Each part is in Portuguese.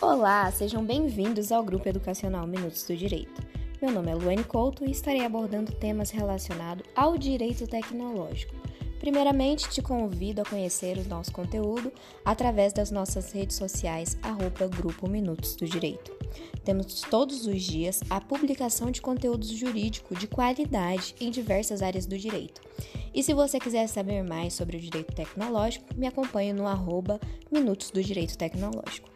Olá, sejam bem-vindos ao Grupo Educacional Minutos do Direito. Meu nome é Luane Couto e estarei abordando temas relacionados ao direito tecnológico. Primeiramente, te convido a conhecer o nosso conteúdo através das nossas redes sociais, arroba Grupo Minutos do Direito. Temos todos os dias a publicação de conteúdos jurídico de qualidade em diversas áreas do direito. E se você quiser saber mais sobre o direito tecnológico, me acompanhe no arroba Minutos do Direito Tecnológico.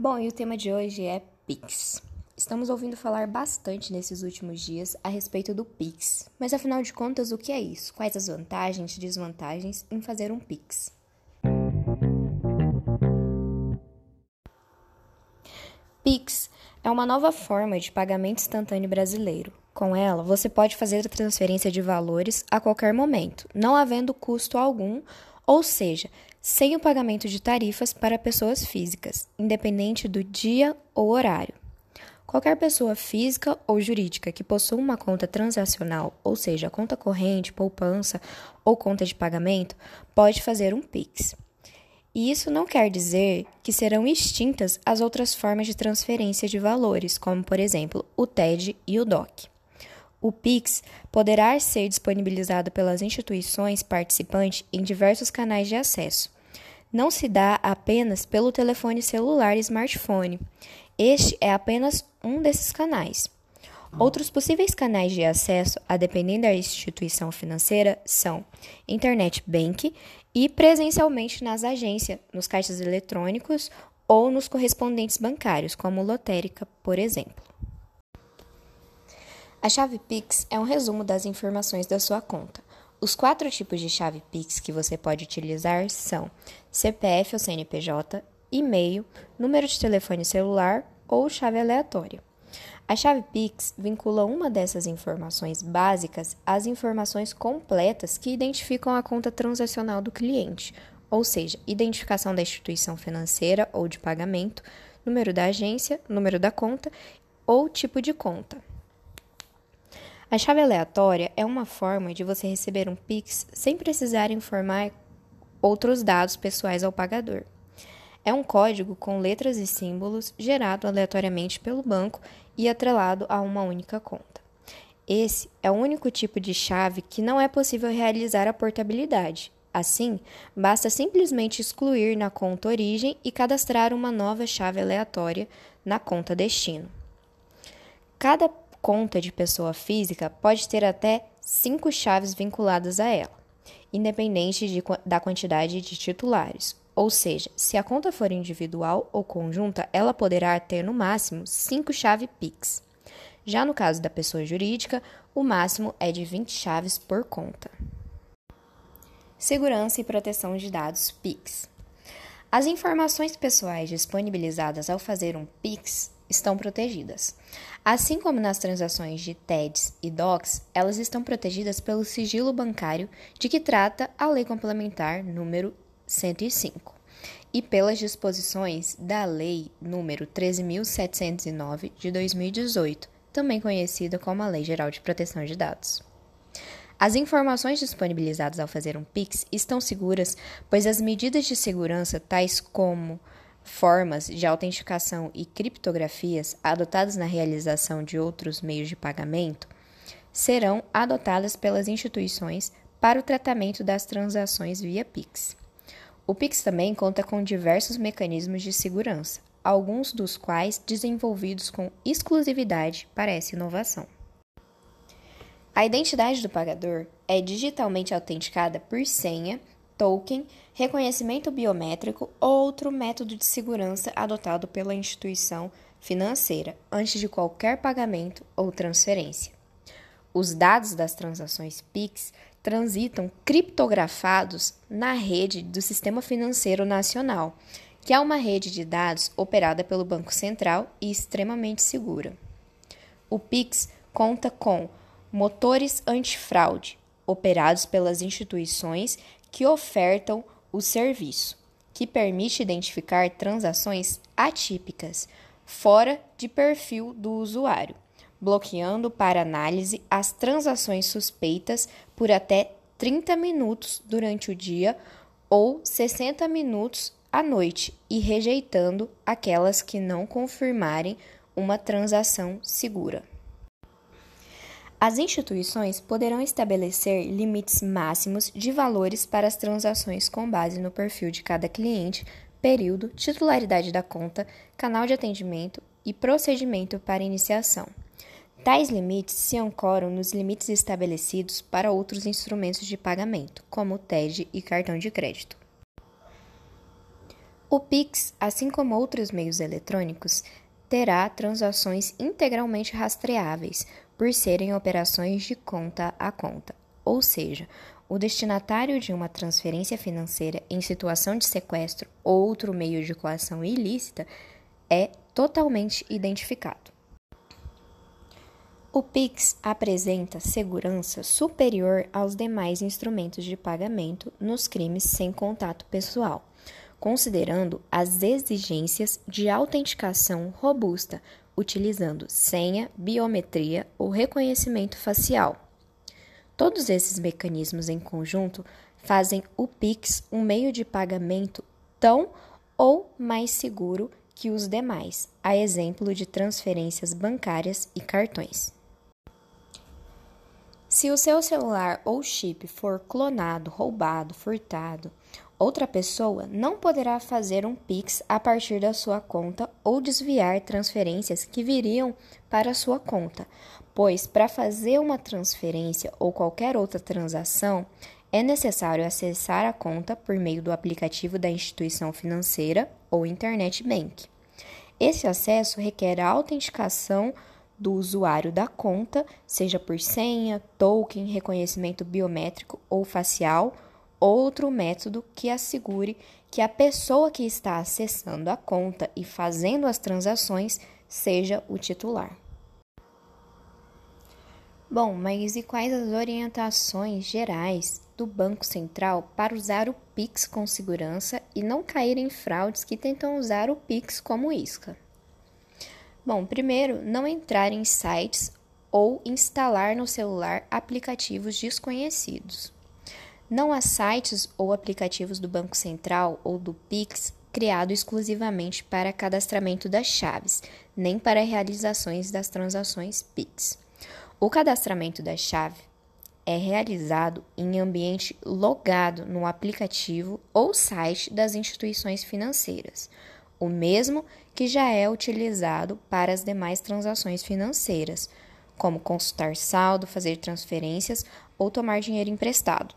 Bom, e o tema de hoje é Pix. Estamos ouvindo falar bastante nesses últimos dias a respeito do Pix, mas afinal de contas, o que é isso? Quais as vantagens e desvantagens em fazer um Pix? Pix é uma nova forma de pagamento instantâneo brasileiro. Com ela, você pode fazer a transferência de valores a qualquer momento, não havendo custo algum, ou seja, sem o pagamento de tarifas para pessoas físicas, independente do dia ou horário. Qualquer pessoa física ou jurídica que possua uma conta transacional, ou seja, conta corrente, poupança ou conta de pagamento, pode fazer um Pix. E isso não quer dizer que serão extintas as outras formas de transferência de valores, como, por exemplo, o TED e o DOC. O Pix poderá ser disponibilizado pelas instituições participantes em diversos canais de acesso. Não se dá apenas pelo telefone celular e smartphone. Este é apenas um desses canais. Outros possíveis canais de acesso, a depender da instituição financeira, são Internet Bank e presencialmente nas agências, nos caixas eletrônicos ou nos correspondentes bancários, como lotérica, por exemplo. A chave Pix é um resumo das informações da sua conta. Os quatro tipos de chave Pix que você pode utilizar são CPF ou CNPJ, e-mail, número de telefone celular ou chave aleatória. A chave Pix vincula uma dessas informações básicas às informações completas que identificam a conta transacional do cliente, ou seja, identificação da instituição financeira ou de pagamento, número da agência, número da conta ou tipo de conta. A chave aleatória é uma forma de você receber um Pix sem precisar informar outros dados pessoais ao pagador. É um código com letras e símbolos gerado aleatoriamente pelo banco e atrelado a uma única conta. Esse é o único tipo de chave que não é possível realizar a portabilidade. Assim, basta simplesmente excluir na conta origem e cadastrar uma nova chave aleatória na conta destino. Cada conta de pessoa física pode ter até cinco chaves vinculadas a ela, independente de, da quantidade de titulares. Ou seja, se a conta for individual ou conjunta, ela poderá ter no máximo cinco chaves PIX. Já no caso da pessoa jurídica, o máximo é de 20 chaves por conta. Segurança e proteção de dados PIX. As informações pessoais disponibilizadas ao fazer um PIX estão protegidas. Assim como nas transações de TEDs e DOCs, elas estão protegidas pelo sigilo bancário de que trata a Lei Complementar número 105 e pelas disposições da Lei número 13709 de 2018, também conhecida como a Lei Geral de Proteção de Dados. As informações disponibilizadas ao fazer um Pix estão seguras, pois as medidas de segurança, tais como formas de autenticação e criptografias adotadas na realização de outros meios de pagamento serão adotadas pelas instituições para o tratamento das transações via Pix. O Pix também conta com diversos mecanismos de segurança, alguns dos quais desenvolvidos com exclusividade para essa inovação. A identidade do pagador é digitalmente autenticada por senha token, reconhecimento biométrico ou outro método de segurança adotado pela instituição financeira antes de qualquer pagamento ou transferência. Os dados das transações PIX transitam criptografados na rede do Sistema Financeiro Nacional, que é uma rede de dados operada pelo Banco Central e extremamente segura. O PIX conta com motores antifraude, operados pelas instituições que ofertam o serviço, que permite identificar transações atípicas, fora de perfil do usuário, bloqueando para análise as transações suspeitas por até 30 minutos durante o dia ou 60 minutos à noite e rejeitando aquelas que não confirmarem uma transação segura. As instituições poderão estabelecer limites máximos de valores para as transações com base no perfil de cada cliente, período, titularidade da conta, canal de atendimento e procedimento para iniciação. Tais limites se ancoram nos limites estabelecidos para outros instrumentos de pagamento, como o TED e cartão de crédito. O Pix, assim como outros meios eletrônicos, terá transações integralmente rastreáveis, por serem operações de conta a conta, ou seja, o destinatário de uma transferência financeira em situação de sequestro ou outro meio de coação ilícita é totalmente identificado. O Pix apresenta segurança superior aos demais instrumentos de pagamento nos crimes sem contato pessoal, considerando as exigências de autenticação robusta, utilizando senha, biometria ou reconhecimento facial. Todos esses mecanismos em conjunto fazem o Pix um meio de pagamento tão ou mais seguro que os demais, a exemplo de transferências bancárias e cartões. Se o seu celular ou chip for clonado, roubado, furtado, outra pessoa não poderá fazer um Pix a partir da sua conta ou desviar transferências que viriam para sua conta, pois para fazer uma transferência ou qualquer outra transação é necessário acessar a conta por meio do aplicativo da instituição financeira ou internet bank. Esse acesso requer a autenticação do usuário da conta, seja por senha, token, reconhecimento biométrico ou facial, outro método que assegure que a pessoa que está acessando a conta e fazendo as transações seja o titular. Bom, mas e quais as orientações gerais do Banco Central para usar o Pix com segurança e não cair em fraudes que tentam usar o Pix como isca? Bom, primeiro, não entrar em sites ou instalar no celular aplicativos desconhecidos. Não há sites ou aplicativos do Banco Central ou do Pix criado exclusivamente para cadastramento das chaves, nem para realizações das transações Pix. O cadastramento da chave é realizado em ambiente logado no aplicativo ou site das instituições financeiras o mesmo que já é utilizado para as demais transações financeiras, como consultar saldo, fazer transferências ou tomar dinheiro emprestado.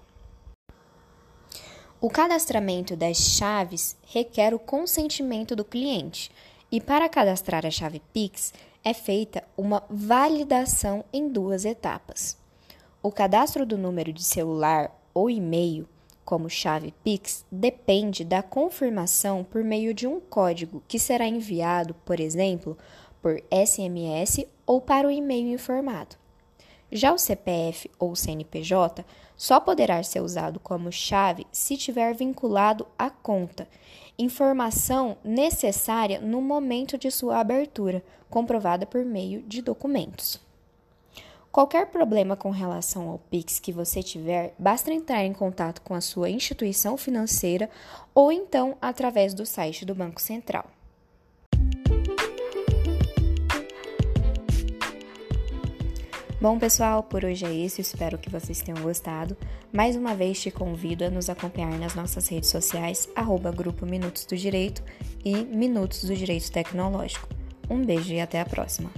O cadastramento das chaves requer o consentimento do cliente, e para cadastrar a chave Pix é feita uma validação em duas etapas. O cadastro do número de celular ou e-mail como chave Pix depende da confirmação por meio de um código que será enviado, por exemplo, por SMS ou para o e-mail informado. Já o CPF ou CNPJ só poderá ser usado como chave se tiver vinculado à conta, informação necessária no momento de sua abertura, comprovada por meio de documentos. Qualquer problema com relação ao Pix que você tiver, basta entrar em contato com a sua instituição financeira ou então através do site do Banco Central. Bom, pessoal, por hoje é isso. Espero que vocês tenham gostado. Mais uma vez te convido a nos acompanhar nas nossas redes sociais, arroba Grupo Minutos do Direito e Minutos do Direito Tecnológico. Um beijo e até a próxima.